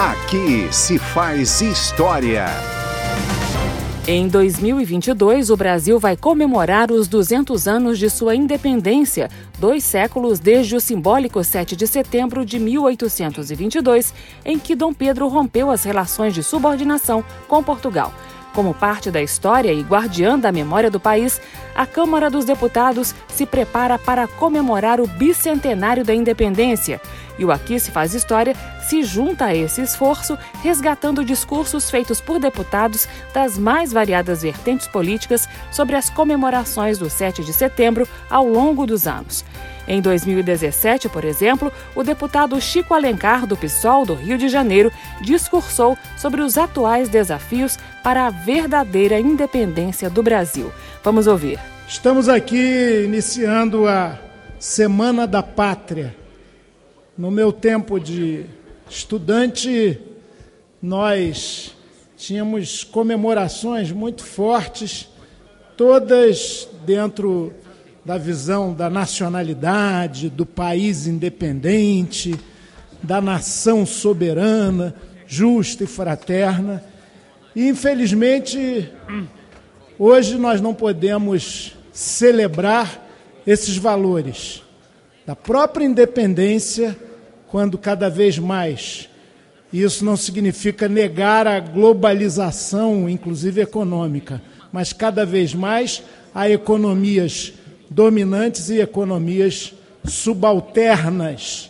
Aqui se faz história. Em 2022, o Brasil vai comemorar os 200 anos de sua independência, dois séculos desde o simbólico 7 de setembro de 1822, em que Dom Pedro rompeu as relações de subordinação com Portugal. Como parte da história e guardiã da memória do país, a Câmara dos Deputados se prepara para comemorar o bicentenário da independência. E o Aqui se faz história se junta a esse esforço, resgatando discursos feitos por deputados das mais variadas vertentes políticas sobre as comemorações do 7 de setembro ao longo dos anos. Em 2017, por exemplo, o deputado Chico Alencar, do PSOL do Rio de Janeiro, discursou sobre os atuais desafios para a verdadeira independência do Brasil. Vamos ouvir. Estamos aqui iniciando a Semana da Pátria. No meu tempo de estudante, nós tínhamos comemorações muito fortes, todas dentro da visão da nacionalidade, do país independente, da nação soberana, justa e fraterna. E, infelizmente, hoje nós não podemos celebrar esses valores da própria independência, quando cada vez mais. Isso não significa negar a globalização, inclusive econômica, mas cada vez mais há economias dominantes e economias subalternas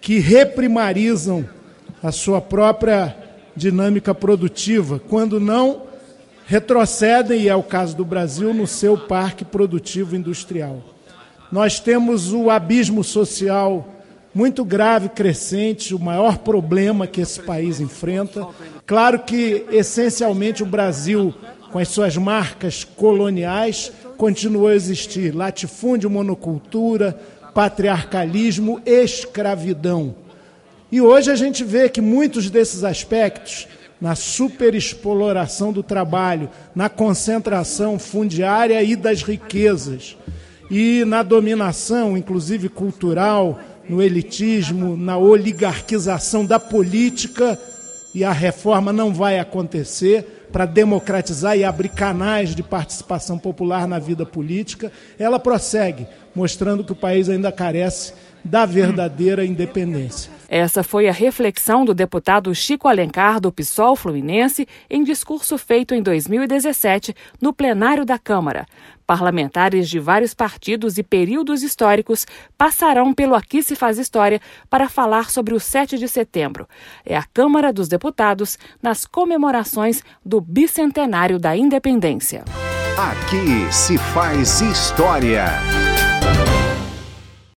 que reprimarizam a sua própria dinâmica produtiva, quando não retrocedem, e é o caso do Brasil, no seu parque produtivo industrial. Nós temos o abismo social muito grave, crescente, o maior problema que esse país enfrenta. Claro que, essencialmente, o Brasil, com as suas marcas coloniais, continuou a existir latifúndio, monocultura, patriarcalismo, escravidão. E hoje a gente vê que muitos desses aspectos, na superexploração do trabalho, na concentração fundiária e das riquezas, e na dominação, inclusive cultural, no elitismo, na oligarquização da política, e a reforma não vai acontecer para democratizar e abrir canais de participação popular na vida política, ela prossegue, mostrando que o país ainda carece da verdadeira independência. Essa foi a reflexão do deputado Chico Alencar, do PSOL Fluminense, em discurso feito em 2017 no plenário da Câmara. Parlamentares de vários partidos e períodos históricos passarão pelo Aqui se faz História para falar sobre o 7 de setembro. É a Câmara dos Deputados nas comemorações do bicentenário da independência. Aqui se faz história.